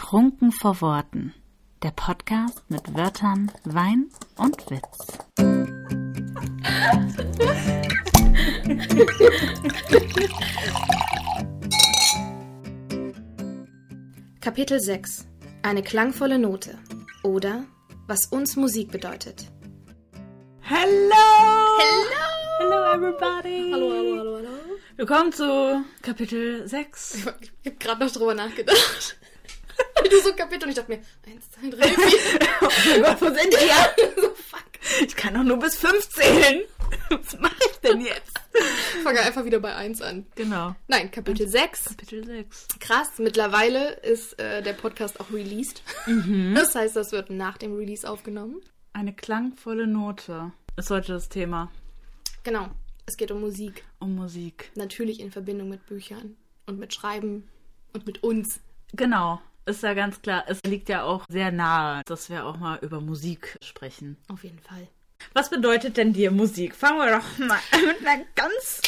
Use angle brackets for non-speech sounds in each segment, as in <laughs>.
Trunken vor Worten. Der Podcast mit Wörtern, Wein und Witz. Kapitel 6 Eine klangvolle Note oder was uns Musik bedeutet. Hello! Hello! Hello everybody! Hallo, hallo, hallo, hallo. Willkommen zu Kapitel 6. Ich habe gerade noch drüber nachgedacht. Du so Kapitel und ich dachte mir, 1, 2, 3, 4. Wo sind wir? ja, <laughs> so fuck. Ich kann doch nur bis 5 zählen. Was mache ich denn jetzt? Ich fange einfach wieder bei 1 an. Genau. Nein, Kapitel 6. Kapitel 6. Krass, mittlerweile ist äh, der Podcast auch released. Das heißt, das wird nach dem Release aufgenommen. Eine klangvolle Note ist heute das Thema. Genau, es geht um Musik. Um Musik. Natürlich in Verbindung mit Büchern und mit Schreiben und mit uns. Genau. Ist ja ganz klar. Es liegt ja auch sehr nahe, dass wir auch mal über Musik sprechen. Auf jeden Fall. Was bedeutet denn dir Musik? Fangen wir doch mal <laughs> mit einer ganz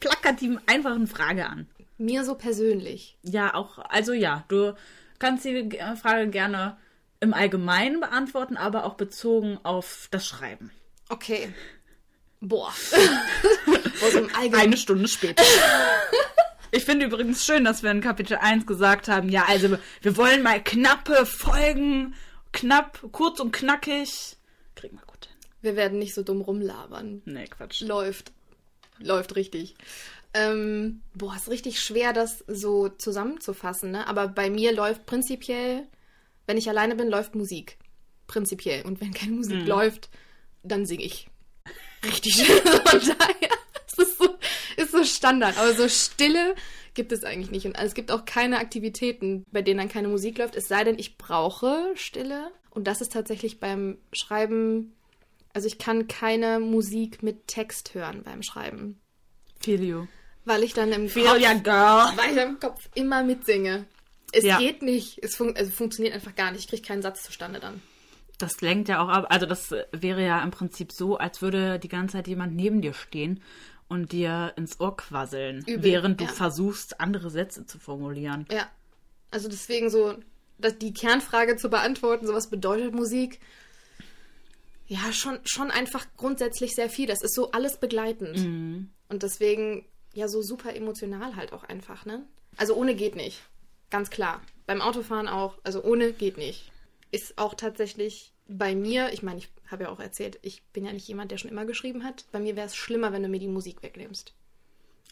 plakativen, einfachen Frage an. Mir so persönlich. Ja, auch, also ja, du kannst die Frage gerne im Allgemeinen beantworten, aber auch bezogen auf das Schreiben. Okay. Boah. <laughs> Boah, so Allgemeinen. Eine Stunde später. <laughs> Ich finde übrigens schön, dass wir in Kapitel 1 gesagt haben, ja, also wir wollen mal knappe Folgen, knapp, kurz und knackig. Kriegen wir gut hin. Wir werden nicht so dumm rumlabern. Nee, Quatsch. Läuft. Läuft richtig. Ähm, boah, ist richtig schwer, das so zusammenzufassen, ne? Aber bei mir läuft prinzipiell, wenn ich alleine bin, läuft Musik. Prinzipiell. Und wenn keine Musik läuft, dann singe ich. Richtig schön. <laughs> Von daher ist so Standard. Aber so Stille gibt es eigentlich nicht. Und es gibt auch keine Aktivitäten, bei denen dann keine Musik läuft. Es sei denn, ich brauche Stille. Und das ist tatsächlich beim Schreiben. Also ich kann keine Musik mit Text hören beim Schreiben. You. Weil ich dann im Feel Kopf, ya, girl. weil ich dann im Kopf immer mitsinge. Es Ja. geht nicht. Es fun also funktioniert einfach gar nicht. Ich kriege keinen Satz zustande dann. Das lenkt ja auch ab. Also das wäre ja im Prinzip so, als würde die ganze Zeit jemand neben dir stehen und dir ins Ohr quasseln, Übel, während du ja. versuchst, andere Sätze zu formulieren. Ja. Also deswegen so, dass die Kernfrage zu beantworten, so was bedeutet Musik? Ja, schon, schon einfach grundsätzlich sehr viel. Das ist so alles begleitend. Und deswegen ja so super emotional halt auch einfach, ne? Also ohne geht nicht. Ganz klar. Beim Autofahren auch. Also ohne geht nicht. Ist auch tatsächlich bei mir, ich meine, ich habe ja auch erzählt, ich bin ja nicht jemand, der schon immer geschrieben hat. Bei mir wäre es schlimmer, wenn du mir die Musik wegnimmst.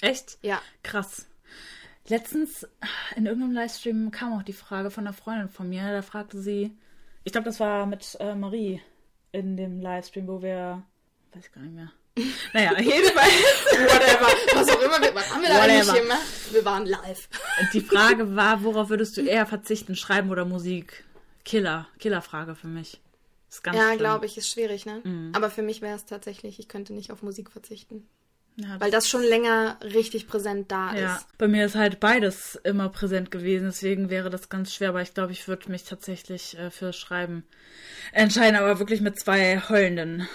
Echt? Ja. Krass. Letztens in irgendeinem Livestream kam auch die Frage von einer Freundin von mir. Da fragte sie, ich glaube, das war mit äh, Marie in dem Livestream, wo wir, weiß ich gar nicht mehr. <laughs> Naja, jedenfalls. Whatever. Was auch immer. wir- Was haben wir da Whatever. eigentlich gemacht? Wir waren live. Die Frage <laughs> war, worauf würdest du eher verzichten, Schreiben oder Musik? Killer, Killerfrage für mich. Ist ganz Ja, glaube ich, ist schwierig, ne? Aber für mich wäre es tatsächlich, ich könnte nicht auf Musik verzichten. Ja, Weil das schon länger richtig präsent da Ja, ist. bei mir ist halt beides immer präsent gewesen, deswegen wäre das ganz schwer, aber ich glaube, ich würde mich tatsächlich äh, für Schreiben entscheiden, aber wirklich mit zwei heulenden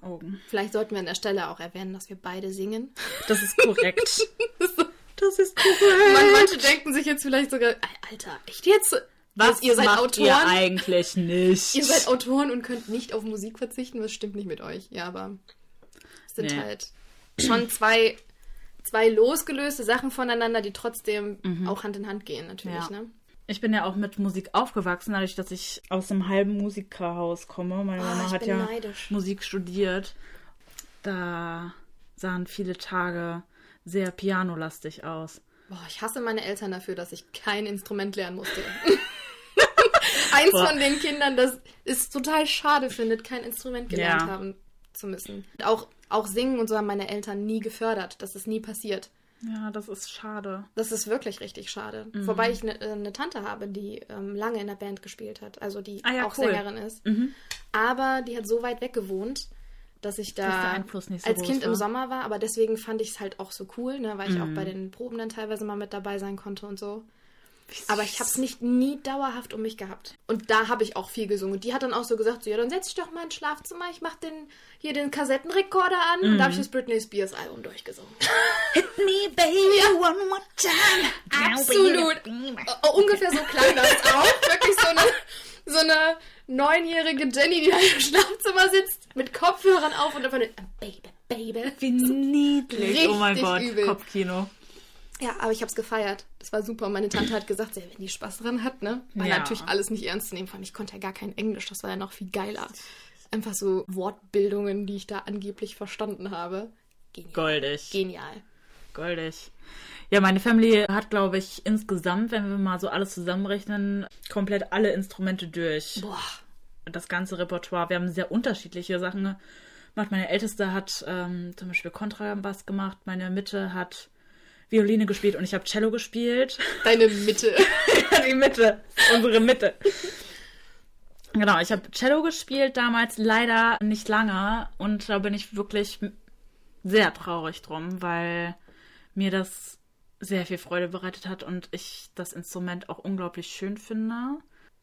Augen. Vielleicht sollten wir an der Stelle auch erwähnen, dass wir beide singen. Das ist korrekt. <laughs> das ist Man, korrekt. manche denken sich jetzt vielleicht sogar, Alter, echt jetzt? Was ihr seid macht Autoren? ihr eigentlich nicht? Ihr seid Autoren und könnt nicht auf Musik verzichten. Was stimmt nicht mit euch? Ja, aber es sind Nee. halt schon zwei, zwei losgelöste Sachen voneinander, die trotzdem auch Hand in Hand gehen, natürlich, Mhm. Ja. ne? Ich bin ja auch mit Musik aufgewachsen, dadurch, dass ich aus einem halben Musikerhaus komme. Meine Ah, Mama hat ja neidisch. Musik studiert. Da sahen viele Tage sehr pianolastig aus. Boah, ich hasse meine Eltern dafür, dass ich kein Instrument lernen musste. <laughs> Eins von den Kindern, das es total schade findet, kein Instrument gelernt Ja. haben zu müssen. Auch, auch singen und so haben meine Eltern nie gefördert. Das ist nie passiert. Ja, das ist schade. Das ist wirklich richtig schade. Mhm. Wobei ich eine äh, ne Tante habe, die ähm, lange in der Band gespielt hat, also die Ah ja, auch cool. Sängerin ist. Aber die hat so weit weg gewohnt, dass ich da nicht so als Kind im war. Sommer war. Aber deswegen fand ich es halt auch so cool, ne, weil ich auch bei Mhm. den Proben dann teilweise mal mit dabei sein konnte und so. Aber ich habe es nicht nie dauerhaft um mich gehabt. Und da habe ich auch viel gesungen. Und die hat dann auch so gesagt, so, ja, dann setz dich doch mal ins Schlafzimmer, ich mach den, hier den Kassettenrekorder an. Und da Mhm. habe ich das Britney Spears Album durchgesungen. <laughs> Me, baby, one more time. Absolut. Oh, ungefähr so klang das <laughs> auch. Wirklich so eine neunjährige Jenny, die da im Schlafzimmer sitzt, mit Kopfhörern auf und einfach nur, Baby, Baby. Wie niedlich. oh mein Richtig Gott, übel. Kopfkino. Ja, aber ich hab's gefeiert. Das war super. Meine Tante hat gesagt, ja, wenn die Spaß dran hat, ne? War Ja. natürlich alles nicht ernst zu nehmen. Vor allem, ich konnte ja gar kein Englisch. Das war ja noch viel geiler. Einfach so Wortbildungen, die ich da angeblich verstanden habe. Genial. Goldig. Genial. Goldig. Ja, meine Family hat, glaube ich, insgesamt, wenn wir mal so alles zusammenrechnen, komplett alle Instrumente durch. Boah. Das ganze Repertoire. Wir haben sehr unterschiedliche Sachen gemacht. Meine Älteste hat ähm, zum Beispiel Kontrabass gemacht, meine Mitte hat Violine gespielt und ich habe Cello gespielt. Deine Mitte. <laughs> die Mitte, unsere Mitte. Genau, ich habe Cello gespielt damals leider nicht lange und da bin ich wirklich sehr traurig drum, weil mir das sehr viel Freude bereitet hat und ich das Instrument auch unglaublich schön finde.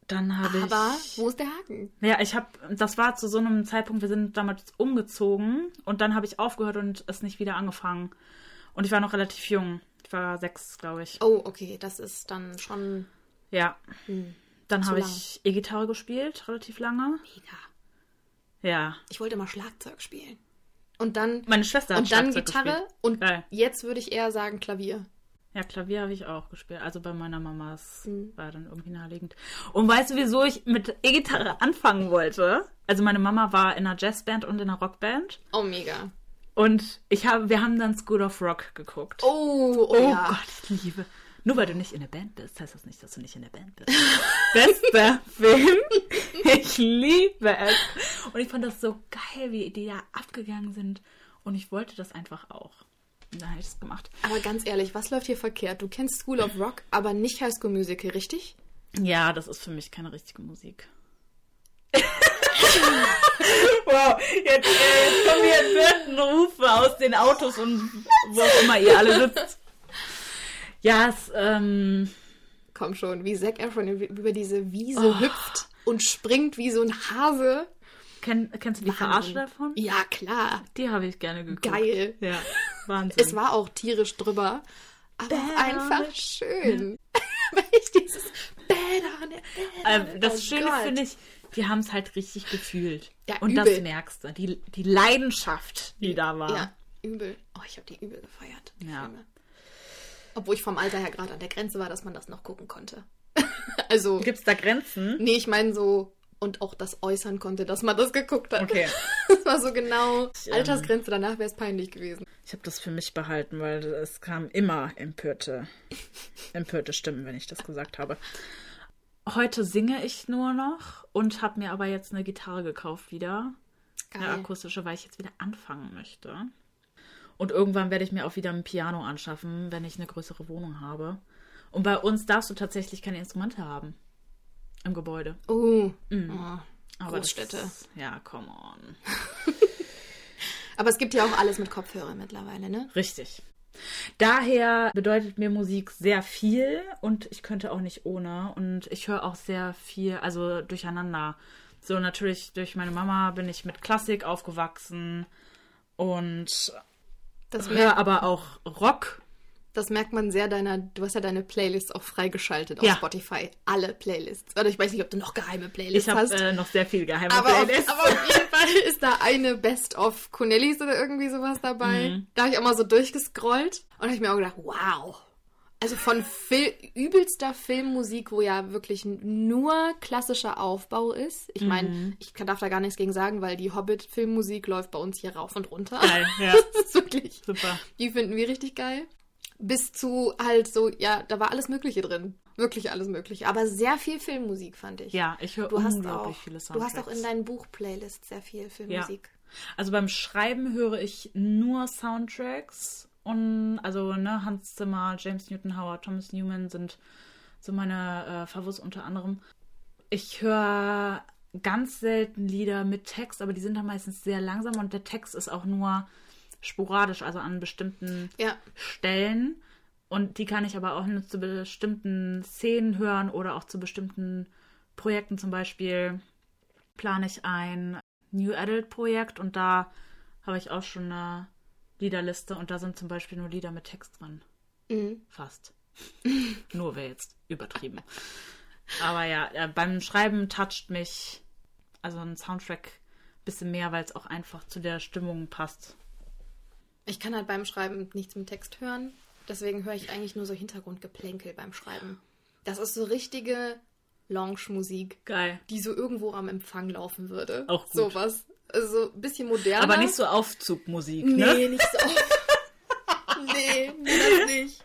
Dann habe ich. Aber wo ist der Haken? Ja, ich habe, das war zu so einem Zeitpunkt, wir sind damals umgezogen und dann habe ich aufgehört und es nicht wieder angefangen. Und ich war noch relativ jung. Ich war sechs, glaube ich. Oh, okay. Das ist dann schon Ja. Dann Zu habe ich E-Gitarre gespielt, relativ lange. mega. Ja. Ich wollte immer Schlagzeug spielen. Und dann, Meine Schwester hat und dann Schlagzeug Gitarre. gespielt. Und Geil. jetzt würde ich eher sagen Klavier. Ja, Klavier habe ich auch gespielt. Also bei meiner Mama. Mhm. war dann irgendwie naheliegend. Und weißt du, wieso ich mit E-Gitarre anfangen wollte? Also meine Mama war in einer Jazzband und in einer Rockband. Oh, mega. Und ich habe, wir haben dann School of Rock geguckt. Oh, oh, Oh ja. Gott, ich liebe. Nur weil du nicht in der Band bist, heißt das nicht, dass du nicht in der Band bist. <laughs> Bester Film. Ich liebe es. Und ich fand das so geil, wie die da abgegangen sind. Und ich wollte das einfach auch. Und dann habe ich es gemacht. Aber ganz ehrlich, was läuft hier verkehrt? Du kennst School of Rock, aber nicht High School Musical, richtig? Ja, das ist für mich keine richtige Musik. <laughs> <laughs> wow, jetzt, äh, jetzt kommen hier Rufe aus den Autos und wo auch immer ihr alle sitzt. Ja, es, ähm, Komm schon, wie Zac Efron über diese Wiese hüpft und springt wie so ein Hase. kenn, kennst du die Verarsche davon? Ja, klar. Die habe ich gerne geguckt. Geil. Ja, Wahnsinn. Es war auch tierisch drüber, aber auch einfach it. schön. <laughs> Weil ich dieses Bad on it, bad on it. das Oh Schöne finde ich, wir haben es halt richtig gefühlt. Ja, Und übel. das merkst du. Die, die Leidenschaft, die da war. Ja, übel. Oh, ich habe die übel gefeiert. Die Ja. Filme. Obwohl ich vom Alter her gerade an der Grenze war, dass man das noch gucken konnte. <laughs> also, Gibt es da Grenzen? nee, ich meine so und auch das äußern konnte, dass man das geguckt hat. Okay. <laughs> Das war so genau ähm, Altersgrenze, danach wäre es peinlich gewesen. Ich habe das für mich behalten, weil es kam immer empörte, empörte Stimmen, wenn ich das gesagt habe. Heute singe ich nur noch und habe mir aber jetzt eine Gitarre gekauft wieder. Eine Geil. akustische, weil ich jetzt wieder anfangen möchte. Und irgendwann werde ich mir auch wieder ein Piano anschaffen, wenn ich eine größere Wohnung habe. Und bei uns darfst du tatsächlich keine Instrumente haben. Im Gebäude. Oh. Mhm. oh. Aber das Großstädte. ist- Ja, come on. <laughs> Aber es gibt ja auch alles mit Kopfhörer mittlerweile, ne? Richtig. Daher bedeutet mir Musik sehr viel und ich könnte auch nicht ohne. Und ich höre auch sehr viel, also durcheinander. So natürlich durch meine Mama bin ich mit Klassik aufgewachsen und Das, höre aber auch Rock. Das merkt man sehr deiner, du hast ja deine Playlists auch freigeschaltet auf Ja. Spotify. Alle Playlists. Oder ich weiß nicht, ob du noch geheime Playlists Ich habe hast. äh, noch sehr viel geheime aber, auf, Playlists. aber auf <laughs> jeden Fall ist da eine Best of Cornelis oder irgendwie sowas dabei. Mhm. Da habe ich auch mal so durchgescrollt und habe ich mir auch gedacht, wow. Also von Fil übelster Filmmusik, wo ja wirklich nur klassischer Aufbau ist. Ich meine, Mhm. ich kann, darf da gar nichts gegen sagen, weil die Hobbit-Filmmusik läuft bei uns hier rauf und runter. Geil, ja. <laughs> Das ist wirklich, Super. die finden wir richtig geil. Bis zu halt so, ja, da war alles Mögliche drin. Wirklich alles Mögliche. Aber sehr viel Filmmusik fand ich. Ja, ich höre Du hast, unglaublich auch, viele du hast Soundtracks. auch in deinen Buchplaylists sehr viel Filmmusik. Also beim Schreiben höre ich nur Soundtracks und also ne, Hans Zimmer, James Newton Howard, Thomas Newman sind so meine äh, Favos unter anderem. Ich höre ganz selten Lieder mit Text, aber die sind dann meistens sehr langsam und der Text ist auch nur sporadisch, also an bestimmten Ja. Stellen. Und die kann ich aber auch nur zu bestimmten Szenen hören oder auch zu bestimmten Projekten. Zum Beispiel plane ich ein New Adult Projekt und da habe ich auch schon eine Liederliste und da sind zum Beispiel nur Lieder mit Text drin. Mhm. Fast. <laughs> nur wäre jetzt übertrieben. Aber ja, äh, beim Schreiben toucht mich also ein Soundtrack ein bisschen mehr, weil es auch einfach zu der Stimmung passt. Ich kann halt beim Schreiben nichts mit Text hören. Deswegen höre ich eigentlich nur so Hintergrundgeplänkel beim Schreiben. Das ist so richtige Lounge-Musik, Geil. die so irgendwo am Empfang laufen würde. Auch gut. Sowas. Also ein bisschen moderner. Aber nicht so Aufzugmusik, ne? Nee, nicht so. <laughs> nee, das nicht.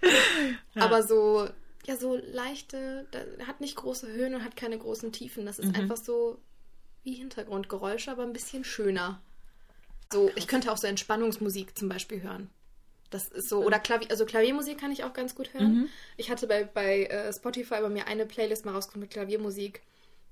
Aber so, ja, so leichte, hat nicht große Höhen und hat keine großen Tiefen. Das ist Mhm. einfach so wie Hintergrundgeräusche, aber ein bisschen schöner. So, ich könnte auch so Entspannungsmusik zum Beispiel hören. Das ist so, oder Klavier, also Klaviermusik kann ich auch ganz gut hören. Mhm. Ich hatte bei, bei äh, Spotify bei mir eine Playlist mal rausgekommen mit Klaviermusik.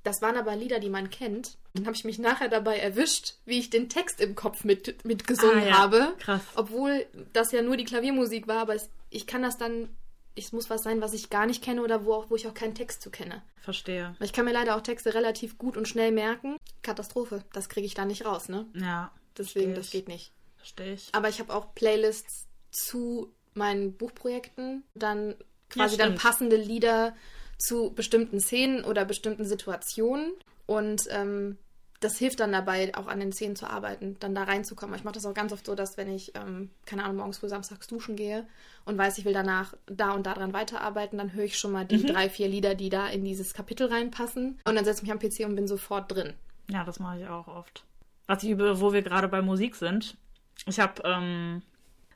Das waren aber Lieder, die man kennt. Dann habe ich mich nachher dabei erwischt, wie ich den Text im Kopf mit, mitgesungen Ah, ja. habe. Krass. Obwohl das ja nur die Klaviermusik war, aber es, ich kann das dann, es muss was sein, was ich gar nicht kenne oder wo, auch, wo ich auch keinen Text zu kenne. Verstehe. Ich kann mir leider auch Texte relativ gut und schnell merken. Katastrophe, das kriege ich da nicht raus, ne? Ja. Deswegen, das geht nicht. Verstehe ich. Aber ich habe auch Playlists zu meinen Buchprojekten, dann quasi Ja, dann passende Lieder zu bestimmten Szenen oder bestimmten Situationen. Und ähm, das hilft dann dabei, auch an den Szenen zu arbeiten, dann da reinzukommen. Ich mache das auch ganz oft so, dass wenn ich, ähm, keine Ahnung, morgens früh samstags duschen gehe und weiß, ich will danach da und da dran weiterarbeiten, dann höre ich schon mal die Mhm. drei, vier Lieder, die da in dieses Kapitel reinpassen. Und dann setze ich mich am PC und bin sofort drin. Ja, das mache ich auch oft. Was ich über, wo wir gerade bei Musik sind. Ich habe ähm,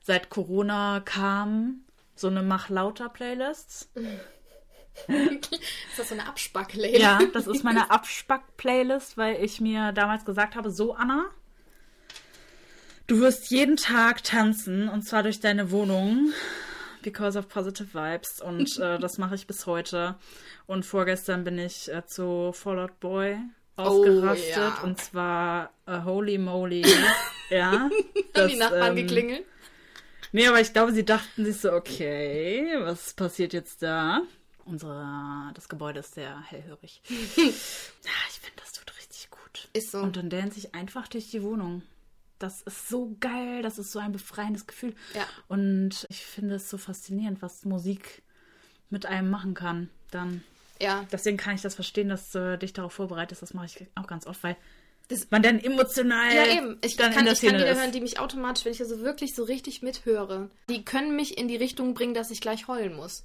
seit Corona kam so eine Mach lauter Playlist. <laughs> Ist das so eine Abspacklady? Ja, das ist meine Abspack-Playlist, weil ich mir damals gesagt habe, so Anna, du wirst jeden Tag tanzen und zwar durch deine Wohnung. Because of positive vibes. Und <laughs> äh, das mache ich bis heute. Und vorgestern bin ich äh, zu Fall Out Boy ausgerastet. ja. Und zwar äh, Holy Moly. <laughs> ja. Haben die Nachbarn ähm, geklingelt? Nee, aber ich glaube, sie dachten sich so, okay, was passiert jetzt da? Unsere, das Gebäude ist sehr hellhörig. <laughs> ja, ich finde, das tut richtig gut. Ist so. Und dann dance ich einfach durch die Wohnung. Das ist so geil, das ist so ein befreiendes Gefühl. Ja. Und ich finde es so faszinierend, was Musik mit einem machen kann. Dann, Ja, deswegen kann ich das verstehen, dass du dich darauf vorbereitest. Das mache ich auch ganz oft, weil Das- man dann emotional Ja, eben. Ich kann, ich kann Lieder hören, die mich automatisch, wenn ich also wirklich so richtig mithöre, die können mich in die Richtung bringen, dass ich gleich heulen muss.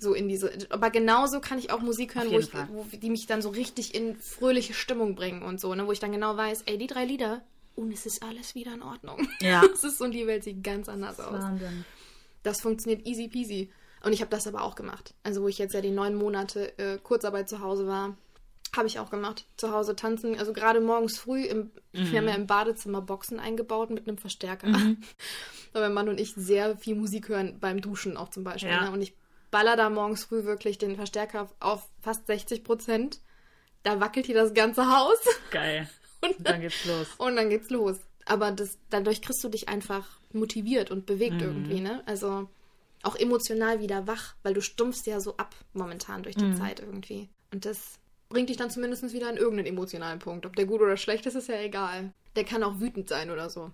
So in diese. Aber genauso kann ich auch Musik hören, wo ich, wo, die mich dann so richtig in fröhliche Stimmung bringen und so, ne? Wo ich dann genau weiß, ey, die drei Lieder und es ist alles wieder in Ordnung. Ja. <laughs> Es ist und die Welt sieht ganz anders aus. Wahnsinn. Das funktioniert easy peasy. Und ich habe das aber auch gemacht. Also wo ich jetzt ja die neun Monate äh, Kurzarbeit zu Hause war, habe ich auch gemacht. Zu Hause tanzen. Also gerade morgens früh, im, wir haben ja im Badezimmer Boxen eingebaut mit einem Verstärker. <laughs> Weil mein Mann und ich sehr viel Musik hören beim Duschen auch zum Beispiel. Ja. Ne? Und ich baller da morgens früh wirklich den Verstärker auf, fast 60 Prozent. Da wackelt hier das ganze Haus. Geil. Und <laughs> Und dann geht's los. und dann geht's los. Aber das, dadurch kriegst du dich einfach motiviert und bewegt Mhm. irgendwie, ne? Also auch emotional wieder wach, weil du stumpfst ja so ab momentan durch die Mhm. Zeit irgendwie. Und das bringt dich dann zumindest wieder an irgendeinen emotionalen Punkt. Ob der gut oder schlecht ist, ist ja egal. Der kann auch wütend sein oder so.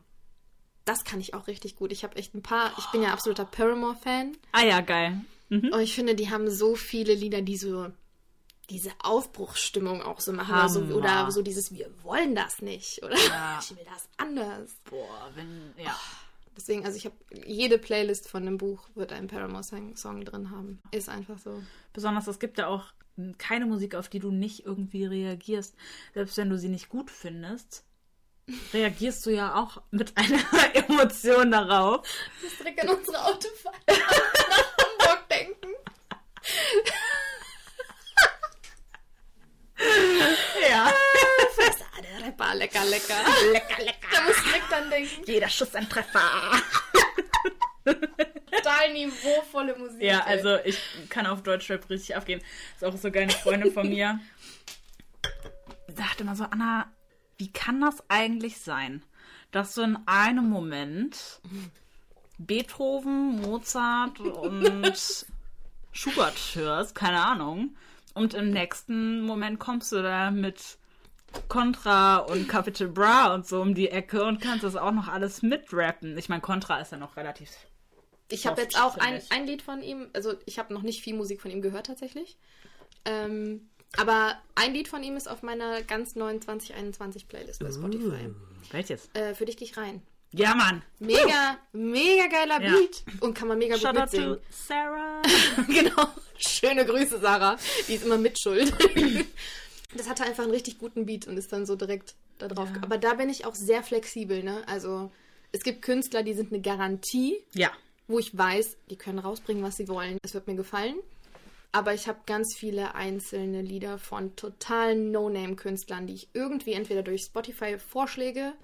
Das kann ich auch richtig gut. Ich habe echt ein paar, ich bin ja absoluter Paramore-Fan. Ah ja, geil. Mhm. Und ich finde, die haben so viele Lieder, die so diese Aufbruchsstimmung auch so machen. Oder so, Hammer. oder so dieses, wir wollen das nicht. Oder Ja. <laughs> ich will das anders. Boah, wenn, ja. Deswegen, also ich habe jede Playlist von einem Buch wird ein Paramore-Song Song drin haben. Ist einfach so. Besonders, es gibt ja auch keine Musik, auf die du nicht irgendwie reagierst. Selbst wenn du sie nicht gut findest, reagierst du ja auch mit einer <laughs> Emotion darauf. Ich muss direkt an unsere Autofahrt nach Hamburg denken. Ja. <laughs> Rapper, lecker, lecker. <laughs> lecker, lecker. Da muss ich direkt dran denken. Jeder Schuss ein Treffer. <laughs> Total niveauvolle Musik. Ja, ey. also ich kann auf Deutschrap richtig abgehen. Ist auch so eine Freundin von mir. <laughs> Sagt immer so, Anna, wie kann das eigentlich sein, dass du in einem Moment Beethoven, Mozart und Schubert hörst, keine Ahnung, und im nächsten Moment kommst du da mit Contra und Capital Bra und so um die Ecke und kannst das auch noch alles mitrappen. Ich meine, Contra ist ja noch relativ Ich habe jetzt auch ein, ein Lied von ihm, also ich habe noch nicht viel Musik von ihm gehört tatsächlich. Ähm, Aber ein Lied von ihm ist auf meiner ganz neuen 2021 Playlist bei Spotify. Uh, welches? Äh, für dich dich rein. Ja, Mann. Mega, mega geiler Ja. Beat und kann man mega Shout gut out to mitsingen. Sarah. <laughs> genau. Schöne Grüße, Sarah. Die ist immer mitschuld. <laughs> das hatte einfach einen richtig guten Beat und ist dann so direkt da drauf. Ja. Aber da bin ich auch sehr flexibel, ne? Also es gibt Künstler, die sind eine Garantie, ja. wo ich weiß, die können rausbringen, was sie wollen. Es wird mir gefallen. Aber ich habe ganz viele einzelne Lieder von totalen No-Name-Künstlern, die ich irgendwie entweder durch Spotify-Vorschläge,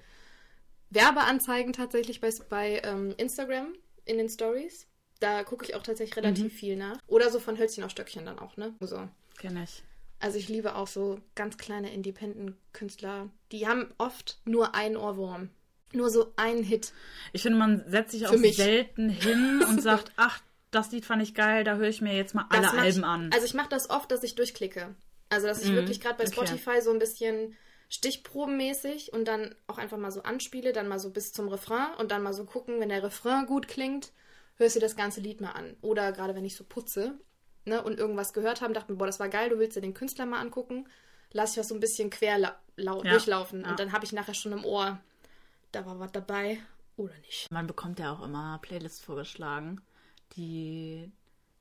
Werbeanzeigen tatsächlich bei, bei ähm, Instagram in den Stories. Da gucke ich auch tatsächlich relativ viel nach. Oder so von Hölzchen auf Stöckchen dann auch, ne? So. Kenn ich. Also ich liebe auch so ganz kleine Independent-Künstler. Die haben oft nur einen Ohrwurm. Nur so einen Hit. Ich finde, man setzt sich auch mich. selten hin <laughs> und sagt, ach, das Lied fand ich geil, da höre ich mir jetzt mal alle Alben ich, an. Also ich mache das oft, dass ich durchklicke. Also dass ich Mhm, wirklich gerade bei okay. Spotify so ein bisschen stichprobenmäßig und dann auch einfach mal so anspiele, dann mal so bis zum Refrain und dann mal so gucken, wenn der Refrain gut klingt, hörst du das ganze Lied mal an. Oder gerade wenn ich so putze ne, und irgendwas gehört habe, dachte mir, boah, das war geil, du willst dir den Künstler mal angucken, lass ich das so ein bisschen quer Ja, durchlaufen ja. und dann habe ich nachher schon im Ohr, da war was dabei oder nicht. Man bekommt ja auch immer Playlists vorgeschlagen, die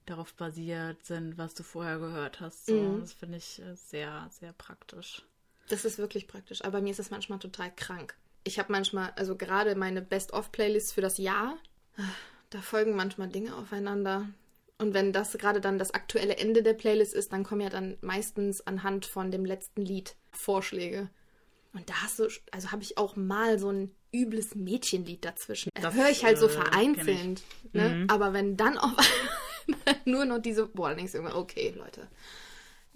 darauf basiert sind, was du vorher gehört hast. So. Mhm. Das finde ich äh, sehr, sehr praktisch. Das ist wirklich praktisch. Aber bei mir ist es manchmal total krank. Ich habe manchmal, also gerade meine Best-of-Playlist für das Jahr, da folgen manchmal Dinge aufeinander. Und wenn das gerade dann das aktuelle Ende der Playlist ist, dann kommen ja dann meistens anhand von dem letzten Lied Vorschläge. Und da hast du, also habe ich auch mal so ein übles Mädchenlied dazwischen. Da Das, höre ich halt so äh, vereinzelt. Ne? Mhm. Aber wenn dann auf <laughs> nur noch diese, boah, dann denkst du irgendwann, okay, Leute,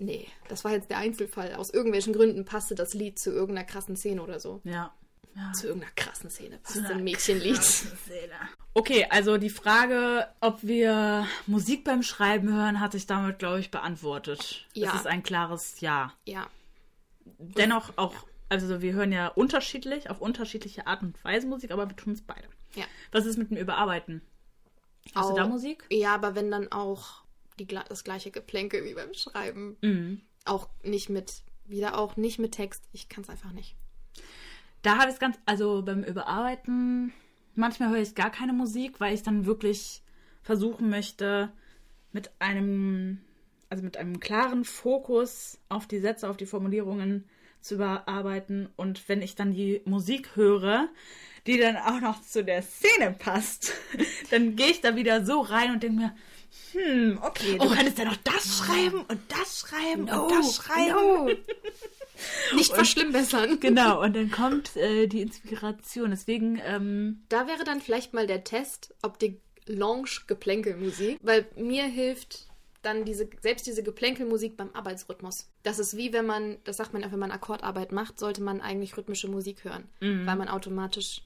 Nee, das war jetzt der Einzelfall. Aus irgendwelchen Gründen passte das Lied zu irgendeiner krassen Szene oder so. Ja. Ja. Zu irgendeiner krassen Szene passt einer ein Mädchenlied. Okay, also die Frage, ob wir Musik beim Schreiben hören, hat sich damit, glaube ich, beantwortet. Ja. Das ist ein klares Ja. Ja. Dennoch auch, also wir hören ja unterschiedlich, auf unterschiedliche Art und Weise Musik, aber wir tun es beide. Ja. Was ist mit dem Überarbeiten? Hast du da Auch- Musik? Ja, aber wenn dann auch die, das gleiche Geplänke wie beim Schreiben. Mhm. Auch nicht mit, wieder auch nicht mit Text. Ich kann es einfach nicht. Da habe ich es ganz, also beim Überarbeiten, manchmal höre ich gar keine Musik, weil ich dann wirklich versuchen möchte, mit einem, also mit einem klaren Fokus auf die Sätze, auf die Formulierungen zu überarbeiten. Und wenn ich dann die Musik höre, die dann auch noch zu der Szene passt, <laughs> dann gehe ich da wieder so rein und denke mir, hm, okay, du könntest ja noch das schreiben und das schreiben und das schreiben. no. <laughs> Nicht verschlimmbessern. Genau, <laughs> und dann kommt äh, die Inspiration. Deswegen, ähm, Da wäre dann vielleicht mal der Test, ob die Lounge-Geplänkelmusik, weil mir hilft dann diese, selbst diese Geplänkelmusik beim Arbeitsrhythmus. Das ist wie wenn man, das sagt man ja, wenn man Akkordarbeit macht, sollte man eigentlich rhythmische Musik hören, weil man automatisch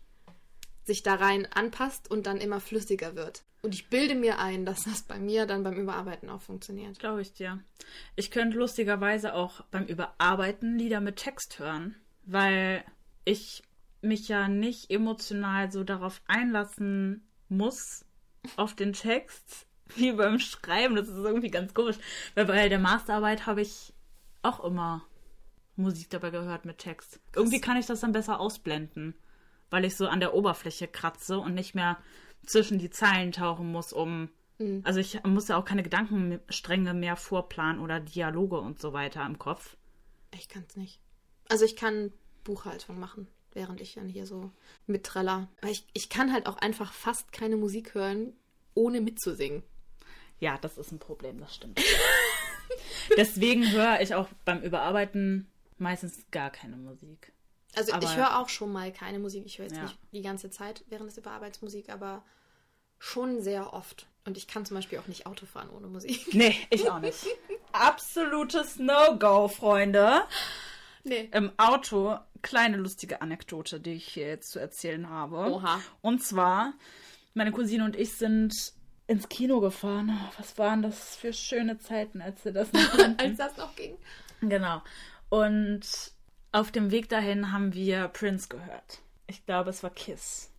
sich da rein anpasst und dann immer flüssiger wird. Und ich bilde mir ein, dass das bei mir dann beim Überarbeiten auch funktioniert. glaube ich dir. Ich könnte lustigerweise auch beim Überarbeiten Lieder mit Text hören, weil ich mich ja nicht emotional so darauf einlassen muss, auf den Text, <laughs> wie beim Schreiben. Das ist irgendwie ganz komisch. Weil bei der Masterarbeit habe ich auch immer Musik dabei gehört mit Text. Irgendwie kann ich das dann besser ausblenden, weil ich so an der Oberfläche kratze und nicht mehr zwischen die Zeilen tauchen muss, um. Also ich muss ja auch keine Gedankenstränge mehr vorplanen oder Dialoge und so weiter im Kopf. Ich kann es nicht. Also ich kann Buchhaltung machen, während ich dann hier so mittreller. Aber ich, ich kann halt auch einfach fast keine Musik hören, ohne mitzusingen. Ja, das ist ein Problem, das stimmt. <laughs> Deswegen höre ich auch beim Überarbeiten meistens gar keine Musik. Also Aber- ich höre auch schon mal keine Musik. Ich höre jetzt Ja. nicht die ganze Zeit während des Überarbeitsmusik, aber schon sehr oft. Und ich kann zum Beispiel auch nicht Auto fahren ohne Musik. <laughs> Nee, ich auch nicht. Absolutes No-Go, Freunde. Nee. Im Auto, kleine lustige Anekdote, die ich hier jetzt zu erzählen habe. Oha. Und zwar, meine Cousine und ich sind ins Kino gefahren. Oh, was waren das für schöne Zeiten, als wir das noch. <laughs> Als das noch ging. Genau. Und auf dem Weg dahin haben wir Prince gehört. Ich glaube, es war Kiss.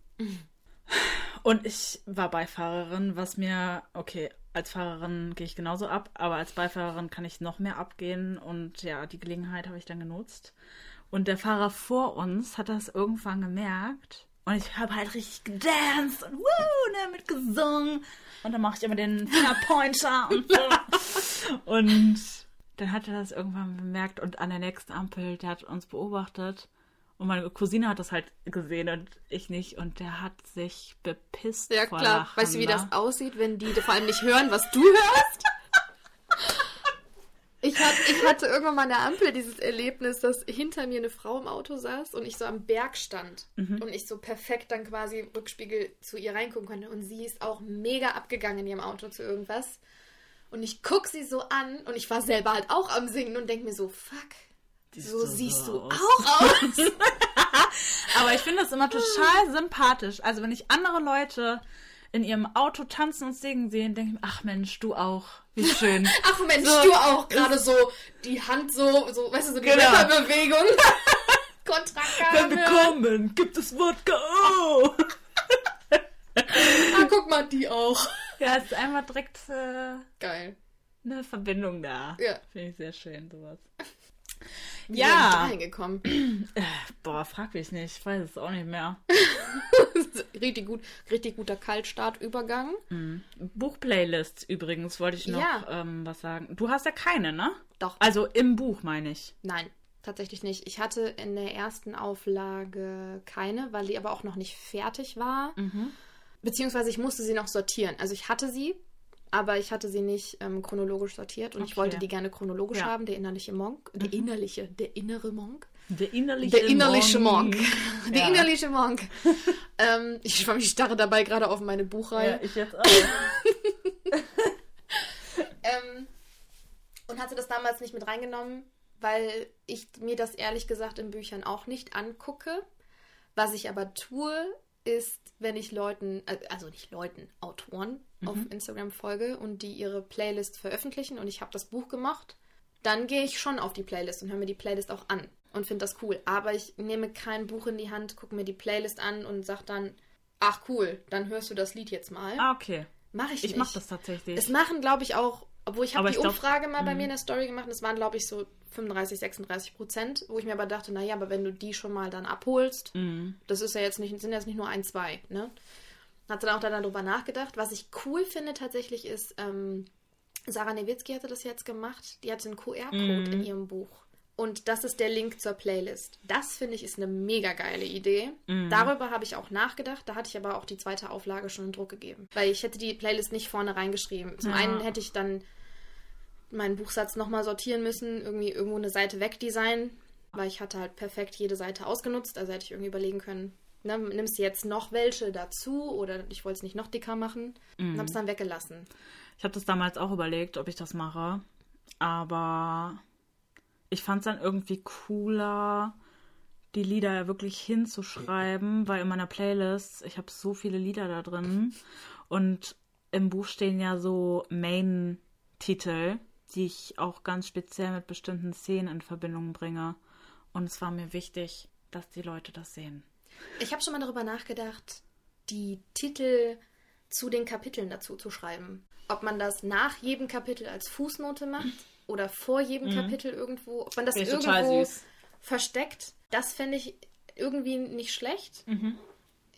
Und ich war Beifahrerin, was mir, okay, als Fahrerin gehe ich genauso ab, aber als Beifahrerin kann ich noch mehr abgehen und ja, die Gelegenheit habe ich dann genutzt. Und der Fahrer vor uns hat das irgendwann gemerkt und ich habe halt richtig gedanced und woo, ne, mitgesungen. Und dann mache ich immer den Fingerpointer und so. <laughs> und dann hat er das irgendwann bemerkt und an der nächsten Ampel, der hat uns beobachtet. Und meine Cousine hat das halt gesehen und ich nicht. Und der hat sich bepisst. Ja, klar. Lachen, weißt du, wie ne? das aussieht, wenn die vor allem nicht hören, was du hörst? Ich, hat, ich hatte irgendwann mal an der Ampel dieses Erlebnis, dass hinter mir eine Frau im Auto saß und ich so am Berg stand und ich so perfekt dann quasi Rückspiegel zu ihr reingucken konnte. Und sie ist auch mega abgegangen in ihrem Auto zu irgendwas. Und ich guck sie so an und ich war selber halt auch am Singen und denk mir so, fuck, Siehst so siehst so du aus. auch aus. <laughs> <laughs> Aber ich finde das immer total sympathisch. Also wenn ich andere Leute in ihrem Auto tanzen und singen sehen, denke ich mir, ach Mensch, du auch. Wie schön. <laughs> Ach Mensch, So, du auch gerade so die Hand so, so, weißt du, so die Genau. Rapperbewegung. Kontrakarme. Willkommen, gibt es Wodka? Oh. Ah, guck mal, die auch. Ja, es ist einfach direkt äh, Geil. eine Verbindung da. Ja. Finde ich sehr schön, sowas. <laughs> Wie Ja. sind da hingekommen? <clears throat> Äh, boah, frag mich nicht. Ich weiß es auch nicht mehr. <laughs> richtig gut, richtig guter Kaltstartübergang. Buchplaylists übrigens, wollte ich noch Ja. ähm, was sagen. Du hast ja keine, ne? Doch. Also im Buch, meine ich. Nein, tatsächlich nicht. Ich hatte in der ersten Auflage keine, weil die aber auch noch nicht fertig war. Mhm. Beziehungsweise ich musste sie noch sortieren. Also ich hatte sie, aber ich hatte sie nicht ähm, chronologisch sortiert und ich Okay. wollte die gerne chronologisch Ja. Mhm. haben, der innerliche Monk. Der innerliche, der innere Monk. Der innerliche, Der innerliche Monk. <laughs> Der Ja. innerliche Monk. <laughs> ähm, ich, ich starre dabei gerade auf meine Buchreihe. Ja, ich jetzt auch. <laughs> Ähm, und hatte das damals nicht mit reingenommen, weil ich mir das ehrlich gesagt in Büchern auch nicht angucke. Was ich aber tue, ist, wenn ich Leuten, äh, also nicht Leuten, Autoren auf Instagram folge und die ihre Playlist veröffentlichen und ich habe das Buch gemacht, dann gehe ich schon auf die Playlist und höre mir die Playlist auch an und finde das cool. Aber ich nehme kein Buch in die Hand, gucke mir die Playlist an und sage dann, ach cool, dann hörst du das Lied jetzt mal. ah, okay. Mache ich, Ich nicht. mache das tatsächlich. Es machen, glaube ich, auch, obwohl ich habe die ich glaub- Umfrage mal bei Mhm. mir in der Story gemacht, es waren, glaube ich, so 35, 36 Prozent, wo ich mir aber dachte, naja, aber wenn du die schon mal dann abholst, Mhm. das ist ja jetzt nicht, sind jetzt nicht nur ein, zwei, ne? Hatte dann auch dann darüber nachgedacht. Was ich cool finde tatsächlich ist, ähm, Sarah Newitzki hatte das jetzt gemacht. Die hatte einen QR-Code Mhm. in ihrem Buch. Und das ist der Link zur Playlist. Das finde ich ist eine mega geile Idee. Mhm. Darüber habe ich auch nachgedacht. Da hatte ich aber auch die zweite Auflage schon in Druck gegeben. Weil ich hätte die Playlist nicht vorne reingeschrieben. Zum Ja. einen hätte ich dann meinen Buchsatz nochmal sortieren müssen, irgendwie irgendwo eine Seite wegdesignen, weil ich hatte halt perfekt jede Seite ausgenutzt. Also hätte ich irgendwie überlegen können, ne, nimmst du jetzt noch welche dazu oder ich wollte es nicht noch dicker machen und habe es dann weggelassen. Ich habe das damals auch überlegt, ob ich das mache. Aber ich fand es dann irgendwie cooler, die Lieder wirklich hinzuschreiben, weil in meiner Playlist, ich habe so viele Lieder da drin. Und im Buch stehen ja so Main-Titel, die ich auch ganz speziell mit bestimmten Szenen in Verbindung bringe. Und es war mir wichtig, dass die Leute das sehen. Ich habe schon mal darüber nachgedacht, die Titel zu den Kapiteln dazu zu schreiben. Ob man das nach jedem Kapitel als Fußnote macht oder vor jedem Kapitel irgendwo, ob man das total irgendwo versteckt, das fände ich irgendwie nicht schlecht. Mhm.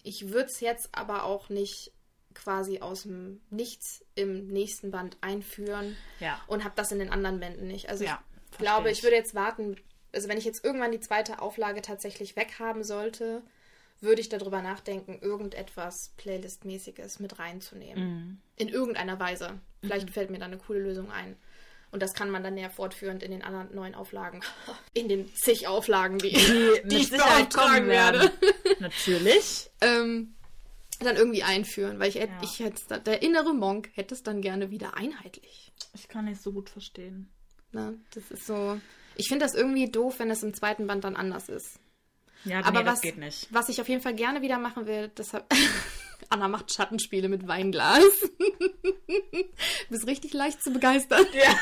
Ich würde es jetzt aber auch nicht quasi aus dem Nichts im nächsten Band einführen Ja. und habe das in den anderen Bänden nicht. Also Ja, ich glaube, ich. ich würde jetzt warten, also wenn ich jetzt irgendwann die zweite Auflage tatsächlich weghaben sollte, würde ich darüber nachdenken, irgendetwas Playlist-mäßiges mit reinzunehmen. Mhm. In irgendeiner Weise. Vielleicht fällt mir da eine coole Lösung ein. Und das kann man dann ja fortführend in den anderen neuen Auflagen, <laughs> in den zig Auflagen, die, die, mit ich Sicherheit beauftragen werde, <laughs> Natürlich. ähm, dann irgendwie einführen. Weil ich, Ja. ich hätte, der innere Monk hätte es dann gerne wieder einheitlich. Ich kann nicht so gut verstehen. Ne? Das ist so. Ich finde das irgendwie doof, wenn es im zweiten Band dann anders ist. Ja, Aber nee, was, das geht nicht. was ich auf jeden Fall gerne wieder machen will, deshalb. <laughs> Anna macht Schattenspiele mit Weinglas. du bist richtig leicht zu begeistern. Ja.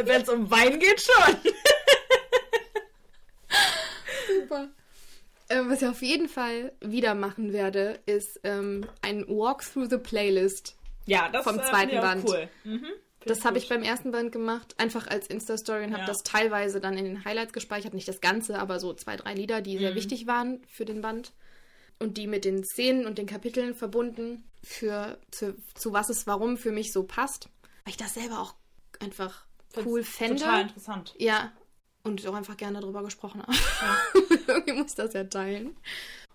<laughs> Wenn es um Wein geht, schon. Super. Äh, was ich auf jeden Fall wieder machen werde, ist ähm, ein Walk through the Playlist. Ja, das Vom äh, zweiten auch Band. cool. Mhm. Das habe ich beim ersten Band gemacht, einfach als Insta-Story und habe Ja. das teilweise dann in den Highlights gespeichert. Nicht das Ganze, aber so zwei, drei Lieder, die sehr Mhm. wichtig waren für den Band. Und die mit den Szenen und den Kapiteln verbunden, für, zu, zu was es warum für mich so passt. Weil ich das selber auch einfach cool fände. Total interessant. Ja, und auch einfach gerne darüber gesprochen habe. Ja. <laughs> irgendwie muss das ja teilen.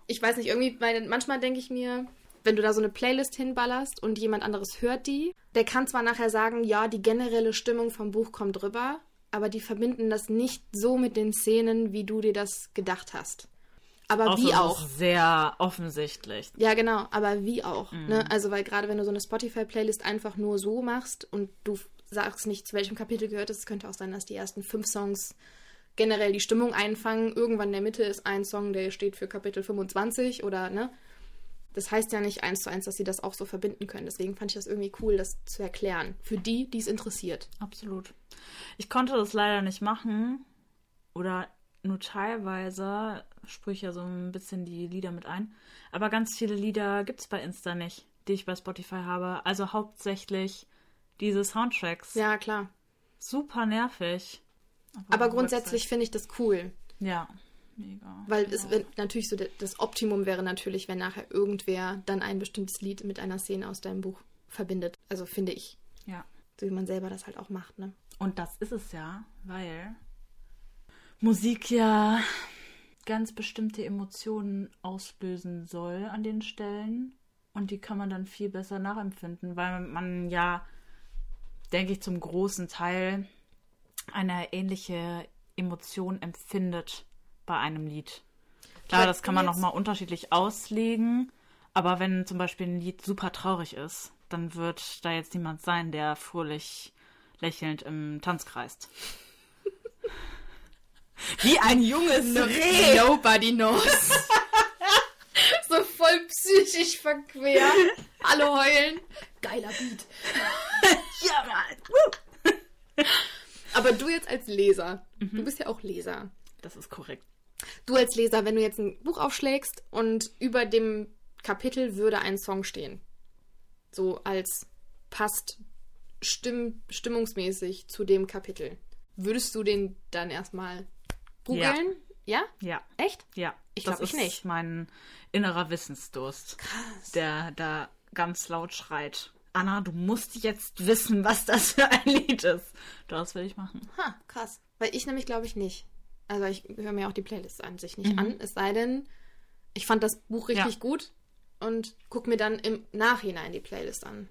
Ich weiß nicht, irgendwie, weil manchmal denke ich mir, wenn du da so eine Playlist hinballerst und jemand anderes hört die, der kann zwar nachher sagen, ja, die generelle Stimmung vom Buch kommt rüber, aber die verbinden das nicht so mit den Szenen, wie du dir das gedacht hast. Aber Außer wie auch. ist sehr offensichtlich. Ja, genau, aber wie auch. Ne? Also, weil gerade wenn du so eine Spotify-Playlist einfach nur so machst und du sagst nicht, zu welchem Kapitel gehört es könnte auch sein, dass die ersten fünf Songs generell die Stimmung einfangen. Irgendwann in der Mitte ist ein Song, der steht für Kapitel 25 oder, ne? Das heißt ja nicht eins zu eins, dass sie das auch so verbinden können. Deswegen fand ich das irgendwie cool, das zu erklären. Für die, die es interessiert. Absolut. Ich konnte das leider nicht machen. Oder nur teilweise sprühe ich ja so ein bisschen die Lieder mit ein. Aber ganz viele Lieder gibt es bei Insta nicht, die ich bei Spotify habe. Also hauptsächlich diese Soundtracks. Ja, klar. Super nervig. Aber auf grundsätzlich finde ich das cool. Ja, mega. Weil es wenn, natürlich so das Optimum wäre natürlich, wenn nachher irgendwer dann ein bestimmtes Lied mit einer Szene aus deinem Buch verbindet. Also finde ich. Ja. So wie man selber das halt auch macht, ne? Und das ist es ja, weil Musik ja ganz bestimmte Emotionen auslösen soll an den Stellen. Und die kann man dann viel besser nachempfinden, weil man ja, denke ich, zum großen Teil eine ähnliche Emotion empfindet bei einem Lied. Klar, das kann man nochmal unterschiedlich auslegen, aber wenn zum Beispiel ein Lied super traurig ist, dann wird da jetzt niemand sein, der fröhlich lächelnd im Tanz kreist. <laughs> Wie ein junges Reh. <laughs> Nobody knows. <laughs> so voll psychisch verquer. Alle heulen. Geiler Beat. Ja, Mann. Aber du jetzt als Leser, du bist ja auch Leser. Das ist korrekt. Du als Leser, wenn du jetzt ein Buch aufschlägst und über dem Kapitel würde ein Song stehen. So als passt stimm, stimmungsmäßig zu dem Kapitel. Würdest du den dann erstmal googeln? Ja. Ja, Echt? ja. Ich das glaub, ich nicht. mein innerer Wissensdurst, Krass. der da ganz laut schreit. Anna, du musst jetzt wissen, was das für ein Lied ist. Das will ich machen. Ha, krass. Weil ich nämlich glaube ich nicht. Also ich höre mir auch die Playlist an sich Mhm. nicht an. Es sei denn, ich fand das Buch richtig Ja. gut und gucke mir dann im Nachhinein die Playlist an.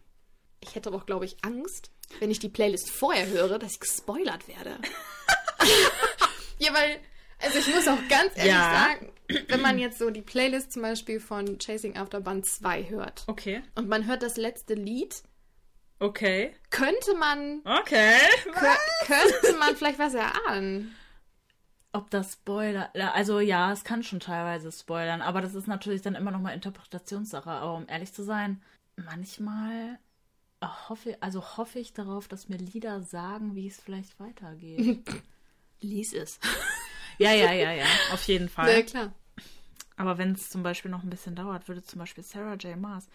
Ich hätte aber auch, glaube ich, Angst, wenn ich die Playlist vorher höre, dass ich gespoilert werde. <laughs> ja, weil, also ich muss auch ganz ehrlich Ja. sagen, wenn man jetzt so die Playlist zum Beispiel von Chasing After Band 2 hört Okay. und man hört das letzte Lied, Okay. könnte man, Okay. kö- könnte man vielleicht was erahnen. Ob das Spoiler. ja, Also ja, es kann schon teilweise spoilern, aber das ist natürlich dann immer noch mal Interpretationssache. Aber um ehrlich zu sein, manchmal hoffe, also hoffe ich darauf, dass mir Lieder sagen, wie es vielleicht weitergeht. <laughs> Lies es. ja, ja, ja, ja, auf jeden <laughs> Ja, Fall. klar. Aber wenn es zum Beispiel noch ein bisschen dauert, würde zum Beispiel Sarah J. Maas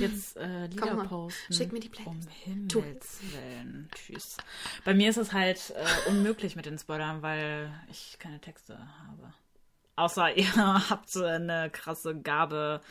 jetzt äh, Lieder Komm posten. schick mir die Playlist. Um Tu. Himmels Willen. Tschüss. Bei mir ist es halt äh, unmöglich mit den Spoilern, weil ich keine Texte habe. Außer <laughs> ihr habt so eine krasse Gabe,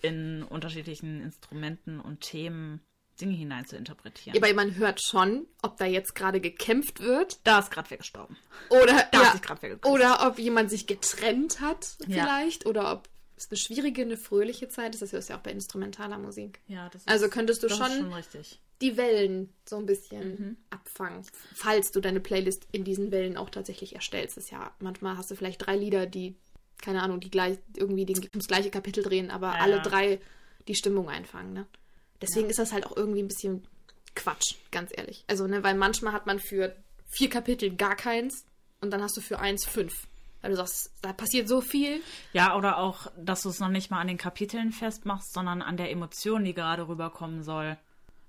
in unterschiedlichen Instrumenten und Themen Dinge hinein zu interpretieren. Aber man hört schon, ob da jetzt gerade gekämpft wird da ist gerade wer gestorben. oder, Da ja, ist oder ob jemand sich getrennt hat Ja. vielleicht oder ob es eine schwierige, eine fröhliche Zeit ist. Das ist ja auch bei instrumentaler Musik. Ja, das ist, Also könntest du schon, schon richtig. die Wellen so ein bisschen Mhm. abfangen, falls du deine Playlist in diesen Wellen auch tatsächlich erstellst. Das ist ja manchmal hast du vielleicht drei Lieder, die keine Ahnung, die gleich irgendwie den, ums gleiche Kapitel drehen, aber Ja, alle ja. drei die Stimmung einfangen. Ne? Deswegen ist das halt auch irgendwie ein bisschen Quatsch, ganz ehrlich. Also, ne, weil manchmal hat man für vier Kapitel gar keins und dann hast du für eins fünf. Weil du sagst, da passiert so viel. Ja, oder auch, dass du es noch nicht mal an den Kapiteln festmachst, sondern an der Emotion, die gerade rüberkommen soll.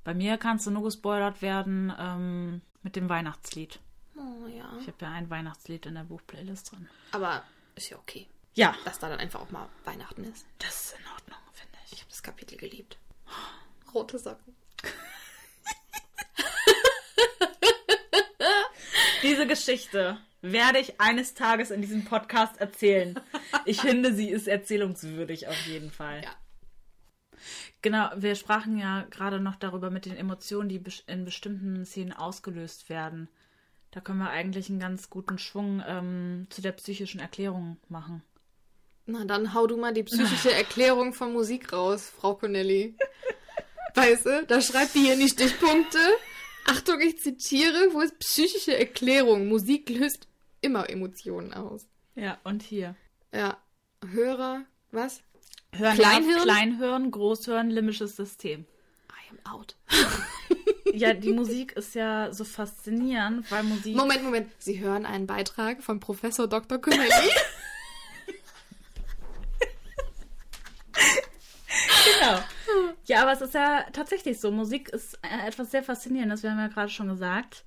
Bei mir kannst du nur gespoilert werden ähm, mit dem Weihnachtslied. Oh ja. Ich habe ja ein Weihnachtslied in der Buchplaylist drin. Aber ist ja okay. Ja. Dass da dann einfach auch mal Weihnachten ist. Das ist in Ordnung, finde ich. Ich habe das Kapitel geliebt. <gasps> Rote Socken. Diese Geschichte werde ich eines Tages in diesem Podcast erzählen. Ich finde, sie ist erzählungswürdig auf jeden Fall. Ja. Genau, wir sprachen ja gerade noch darüber mit den Emotionen, die in bestimmten Szenen ausgelöst werden. Da können wir eigentlich einen ganz guten Schwung ähm, zu der psychischen Erklärung machen. Na, dann hau du mal die psychische <laughs> Erklärung von Musik raus, Frau Connelly. Weißt du, da schreibt die hier in die Stichpunkte. Achtung, ich zitiere, wo ist psychische Erklärung? Musik löst immer Emotionen aus. Ja, und hier. Ja. Hörer, was? Hören Kleinhirn? Kleinhirn, Großhirn, limbisches System. I am out. <laughs> Ja, die Musik ist ja so faszinierend, weil Musik. Moment, Moment. Sie hören einen Beitrag von Professor Dr. Connelly. <laughs> Genau. Ja, aber es ist ja tatsächlich so. Musik ist äh, etwas sehr Faszinierendes, wir haben ja gerade schon gesagt.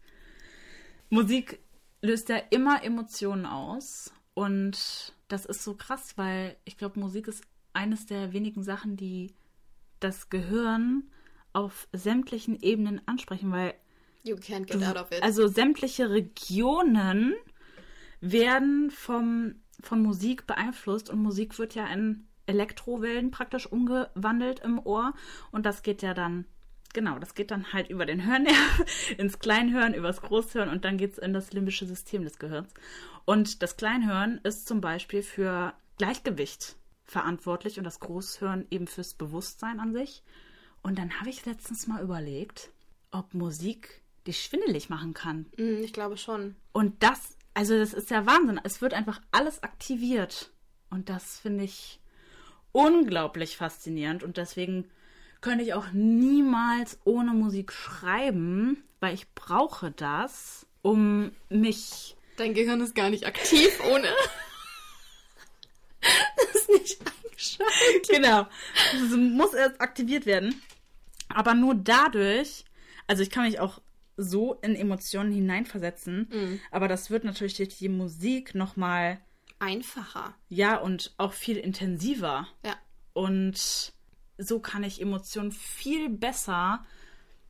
Musik löst ja immer Emotionen aus. Und das ist so krass, weil ich glaube, Musik ist eines der wenigen Sachen, die das Gehirn auf sämtlichen Ebenen ansprechen, weil You can't get out of it. also sämtliche Regionen werden vom, von Musik beeinflusst und Musik wird ja in Elektrowellen praktisch umgewandelt im Ohr und das geht ja dann, genau, das geht dann halt über den Hörnerv <laughs> ins Kleinhirn, übers Großhirn und dann geht es in das limbische System des Gehirns. Und das Kleinhirn ist zum Beispiel für Gleichgewicht verantwortlich und das Großhirn eben fürs Bewusstsein an sich. Und dann habe ich letztens mal überlegt, ob Musik dich schwindelig machen kann. Hm, ich glaube schon. Und das, also das ist ja Wahnsinn. Es wird einfach alles aktiviert. Und das finde ich unglaublich faszinierend. Und deswegen könnte ich auch niemals ohne Musik schreiben, weil ich brauche das, um mich. Dein Gehirn ist gar nicht aktiv ohne. das ist nicht eingeschaltet. Genau. Es muss erst aktiviert werden. Aber nur dadurch, also ich kann mich auch so in Emotionen hineinversetzen, aber das wird natürlich durch die Musik nochmal, Einfacher. ja, und auch viel intensiver. Ja. Und so kann ich Emotionen viel besser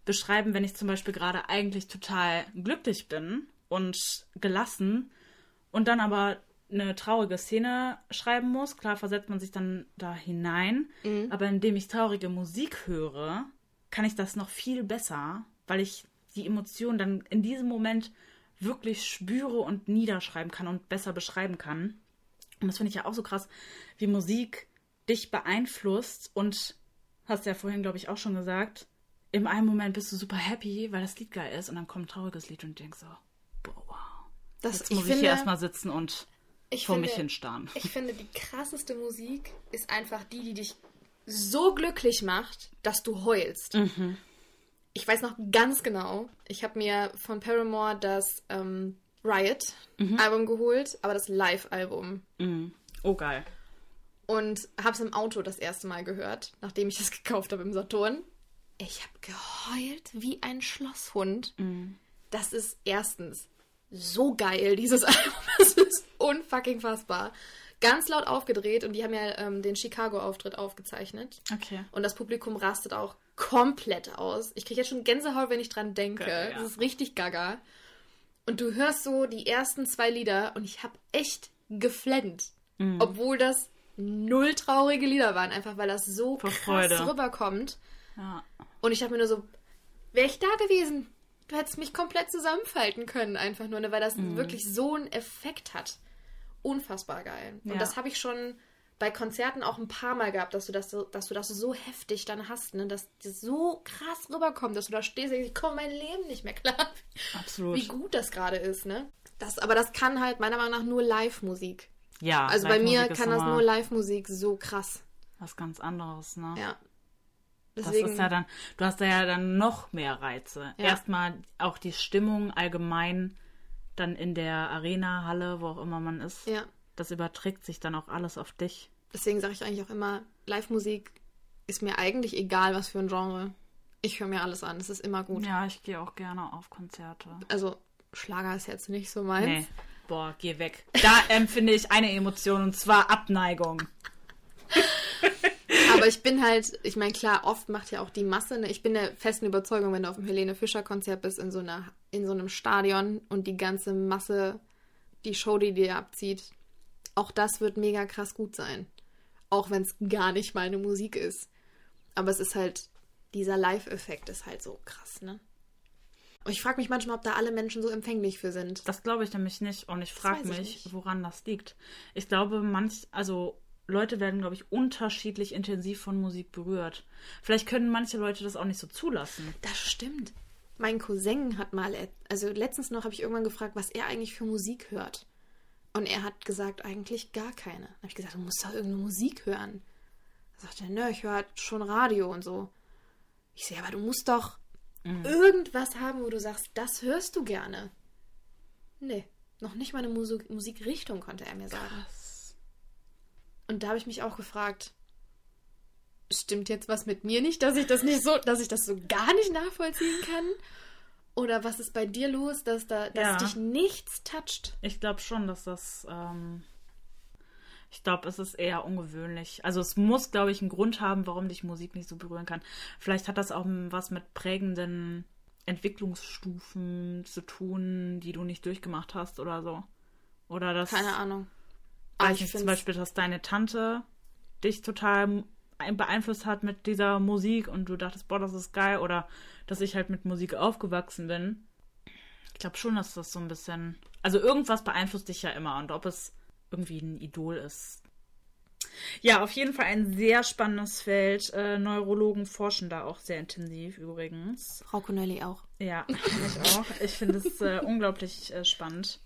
beschreiben, wenn ich zum Beispiel gerade eigentlich total glücklich bin und gelassen und dann aber eine traurige Szene schreiben muss. Klar versetzt man sich dann da hinein, aber indem ich traurige Musik höre, kann ich das noch viel besser, weil ich die Emotionen dann in diesem Moment wirklich spüre und niederschreiben kann und besser beschreiben kann. Und das finde ich ja auch so krass, wie Musik dich beeinflusst und hast ja vorhin, glaube ich, auch schon gesagt, im einen Moment bist du super happy, weil das Lied geil ist und dann kommt ein trauriges Lied und denkst so, boah, wow. Das, Jetzt ich muss ich, finde, hier erstmal sitzen und ich vor finde, mich hinstarren. Ich finde, die krasseste Musik ist einfach die, die dich so glücklich macht, dass du heulst. Mhm. Ich weiß noch ganz genau, ich habe mir von Paramore das ähm, Riot-Album geholt, aber das Live-Album. Mhm. Oh, geil. Und habe es im Auto das erste Mal gehört, nachdem ich das <laughs> gekauft habe im Saturn. Ich habe geheult wie ein Schlosshund. Das ist erstens so geil, dieses <laughs> Album. Das ist unfucking fassbar. Ganz laut aufgedreht und die haben ja ähm, den Chicago-Auftritt aufgezeichnet. Okay. Und das Publikum rastet auch komplett aus. Ich kriege jetzt schon Gänsehaut, wenn ich dran denke. Geil, ja. Das ist richtig gaga. Und du hörst so die ersten zwei Lieder und ich habe echt geflennt. Mhm. Obwohl das null traurige Lieder waren, einfach weil das so Vor krass Freude. rüberkommt. Ja. Und ich habe mir nur so, wäre ich da gewesen, du hättest mich komplett zusammenfalten können, einfach nur, ne, weil das Mhm. wirklich so einen Effekt hat. Unfassbar geil. Und Ja. das habe ich schon bei Konzerten auch ein paar Mal gehabt, dass du das so, dass du das so heftig dann hast, ne, dass das so krass rüberkommt, dass du da stehst und denkst, ich komme mein Leben nicht mehr klar. Absolut. Wie gut das gerade ist, ne? Das, aber das kann halt meiner Meinung nach nur Live-Musik. Ja. Also bei mir kann das nur Live-Musik so krass. Was ganz anderes, ne? Ja. Das Deswegen, ist ja dann, du hast da ja dann noch mehr Reize. Ja. Erstmal auch die Stimmung allgemein dann in der Arena, Halle, wo auch immer man ist. ja. Das überträgt sich dann auch alles auf dich. Deswegen sage ich eigentlich auch immer, Live-Musik ist mir eigentlich egal, was für ein Genre. Ich höre mir alles an, es ist immer gut. Ja, ich gehe auch gerne auf Konzerte. Also Schlager ist jetzt nicht so meins. Nee. boah, geh weg. Da <laughs> empfinde ich eine Emotion und zwar Abneigung. Aber ich bin halt, ich meine, klar, oft macht ja auch die Masse, ne? Ich bin der festen Überzeugung, wenn du auf dem Helene Fischer Konzert bist, in so, einer, in so einem Stadion und die ganze Masse, die Show, die dir abzieht, auch das wird mega krass gut sein. Auch wenn es gar nicht meine Musik ist. Aber es ist halt, dieser Live-Effekt ist halt so krass, ne? Und ich frage mich manchmal, ob da alle Menschen so empfänglich für sind. Das glaube ich nämlich nicht. Und ich frage mich, nicht. woran das liegt. Ich glaube, manch, also Leute werden, glaube ich, unterschiedlich intensiv von Musik berührt. Vielleicht können manche Leute das auch nicht so zulassen. Das stimmt. Mein Cousin hat mal, also letztens noch habe ich irgendwann gefragt, was er eigentlich für Musik hört. Und er hat gesagt, eigentlich gar keine. Dann habe ich gesagt, du musst doch irgendeine Musik hören. Da sagt er, nö, ich höre halt schon Radio und so. Ich sehe, aber du musst doch irgendwas haben, wo du sagst, das hörst du gerne. Nee, noch nicht mal eine Musik Musikrichtung konnte er mir sagen. Und da habe ich mich auch gefragt, stimmt jetzt was mit mir nicht, dass ich das nicht so, dass ich das so gar nicht nachvollziehen kann? Oder was ist bei dir los, dass da, dass Ja. dich nichts toucht? Ich glaube schon, dass das. Ähm, ich glaube, es ist eher ungewöhnlich. Also es muss, glaube ich, einen Grund haben, warum dich Musik nicht so berühren kann. Vielleicht hat das auch was mit prägenden Entwicklungsstufen zu tun, die du nicht durchgemacht hast oder so. Oder das. Keine Ahnung. weiß ich nicht, zum Beispiel, dass deine Tante dich total beeinflusst hat mit dieser Musik und du dachtest, boah, das ist geil. Oder dass ich halt mit Musik aufgewachsen bin. Ich glaube schon, dass das so ein bisschen. Also irgendwas beeinflusst dich ja immer und ob es irgendwie ein Idol ist. Ja, auf jeden Fall ein sehr spannendes Feld. Äh, Neurologen forschen da auch sehr intensiv übrigens. Frau Connelly auch. Ja, <laughs> ich auch. Ich finde es äh, unglaublich äh, spannend.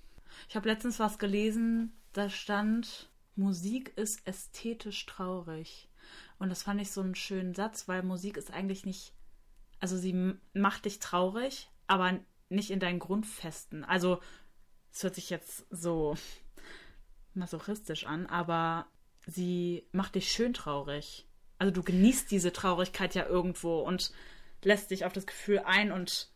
Ich habe letztens was gelesen, da stand, Musik ist ästhetisch traurig. Und das fand ich so einen schönen Satz, weil Musik ist eigentlich nicht, also sie macht dich traurig, aber nicht in deinen Grundfesten. Also es hört sich jetzt so <laughs> masochistisch an, aber sie macht dich schön traurig. Also du genießt diese Traurigkeit ja irgendwo und lässt dich auf das Gefühl ein und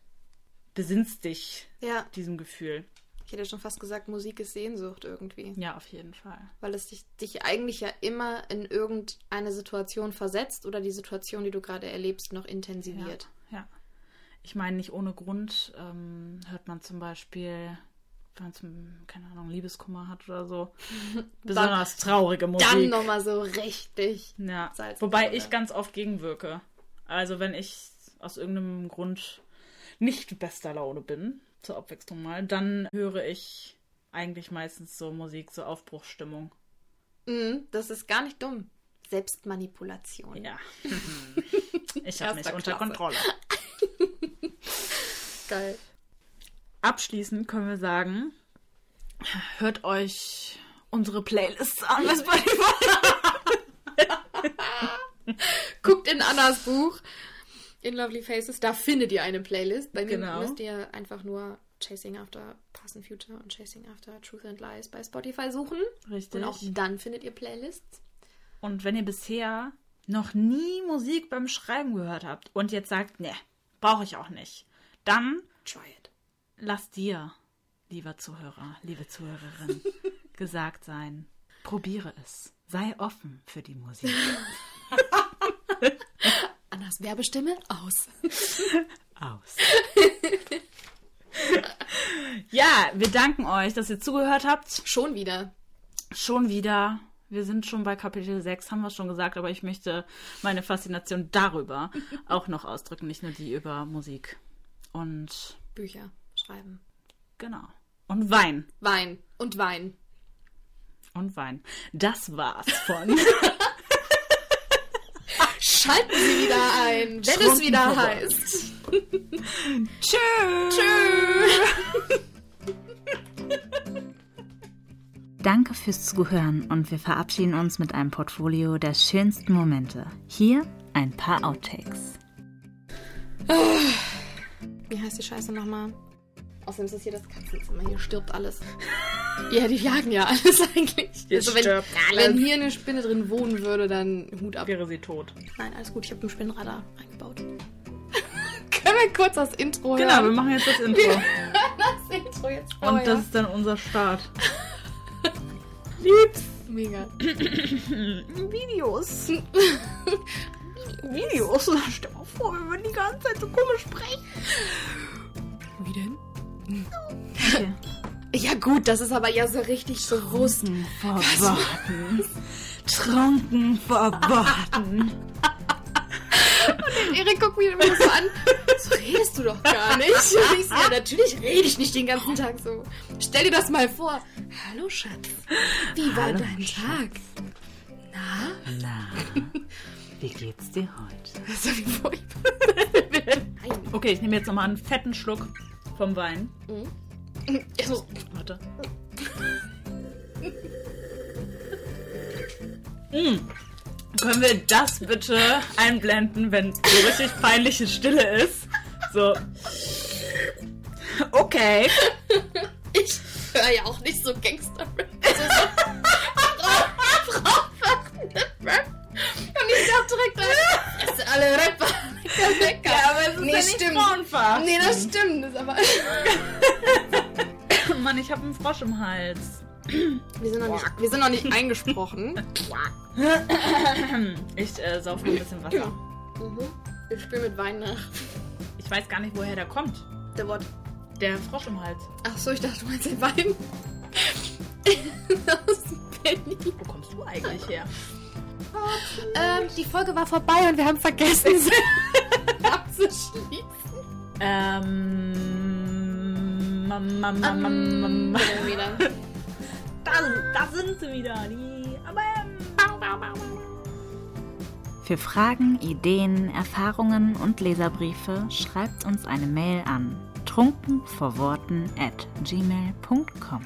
besinnst dich Ja, diesem Gefühl. Ich hätte schon fast gesagt, Musik ist Sehnsucht irgendwie. Ja, auf jeden Fall. Weil es dich, dich eigentlich ja immer in irgendeine Situation versetzt oder die Situation, die du gerade erlebst, noch intensiviert. Ja. ja. Ich meine, nicht ohne Grund ähm, hört man zum Beispiel, wenn man zum, keine Ahnung, Liebeskummer hat oder so, <laughs> besonders traurige Musik. Dann nochmal so richtig. Ja, Salz wobei ich ganz oft gegenwirke. Also wenn ich aus irgendeinem Grund nicht bester Laune bin, zur Abwechslung mal, dann höre ich eigentlich meistens so Musik, so Aufbruchsstimmung. Mhm, das ist gar nicht dumm. Selbstmanipulation. Ja. <laughs> ich habe mich unter. Kontrolle. <laughs> Geil. Abschließend können wir sagen, hört euch unsere Playlists an bei Spotify. <laughs> Guckt in Annas Buch in Lovely Faces. Da findet ihr eine Playlist. Bei mir Genau. müsst ihr einfach nur Chasing After Past and Future und Chasing After Truth and Lies bei Spotify suchen. Richtig. Und auch dann findet ihr Playlists. Und wenn ihr bisher noch nie Musik beim Schreiben gehört habt und jetzt sagt, ne, brauche ich auch nicht, dann Try it. lass dir, lieber Zuhörer, liebe Zuhörerin, <laughs> gesagt sein, probiere es. Sei offen für die Musik. <laughs> Annas Werbestimme aus. <laughs> Aus. ja, wir danken euch, dass ihr zugehört habt. Schon wieder. Schon wieder. Wir sind schon bei Kapitel 6, haben wir schon gesagt, aber ich möchte meine Faszination darüber <laughs> auch noch ausdrücken, nicht nur die über Musik. Und Bücher schreiben. genau. Und Wein. Wein und Wein. Und Wein. Das war's von <laughs> Schalten Sie wieder ein, wenn es wieder heißt. <laughs> Tschüss. Danke fürs Zuhören und wir verabschieden uns mit einem Portfolio der schönsten Momente. Hier ein paar Outtakes. Wie heißt die Scheiße nochmal? Außerdem ist das hier das Katzenzimmer. Hier stirbt alles. Ja, die jagen ja <laughs> alles eigentlich. Hier Also wenn, stirbt alles. wenn hier eine Spinne drin wohnen würde, dann Hut ab. Wäre sie tot. Nein, alles gut. Ich habe ein Spinnenradar eingebaut. <laughs> Können wir kurz das Intro Genau, wir machen jetzt das Intro. Das Intro jetzt vor. Und das ist dann unser Start. <laughs> Liebs. Mega. <coughs> Videos. Videos. Stell mal vor, wir würden die ganze Zeit so komisch sprechen. Wie denn? Okay. Ja gut, das ist aber ja so richtig bewusst. Verwarten. Trunken verwarten. Erik guckt mich immer so an. So redest du doch gar nicht. <laughs> Und ich so, ja, natürlich rede ich nicht den ganzen Tag so. Stell dir das mal vor. Hallo Schatz. Wie war Hallo, dein Schatz. Tag? Na? Na, wie geht's dir heute? Das ist wie furchtbar. Nein. Okay, ich nehme jetzt nochmal einen fetten Schluck vom Wein. Also, Warte. Mm. Können wir das bitte einblenden, wenn so richtig peinliche Stille ist? So. Okay. ich höre ja auch nicht so Gangster-Rap. Also so Frau-Rap. Und ich dachte direkt, das sind alle Rapper. Lecker, lecker. Ja, aber es ist nee, ja nicht stimmt. frauenverachtend. Nee, das stimmt. Das ist aber Mann, ich habe einen Frosch im Hals. wir, sind noch nicht, wir sind noch nicht eingesprochen. <laughs> Ich äh, sauf noch ein bisschen Wasser. Mhm. Wir spielen mit Wein nach. Ich weiß gar nicht, woher der kommt. Der Wort. Der Frosch im Hals. Ach so, ich dachte, du meinst den Wein. <laughs> Aus Berlin. Wo kommst du eigentlich her? Ähm, die Folge war vorbei und wir haben vergessen, <laughs> sie abzuschließen. Ähm. Da, da sind sie wieder. Die. Für Fragen, Ideen, Erfahrungen und Leserbriefe schreibt uns eine Mail an trunkenvorworten at gmail.com.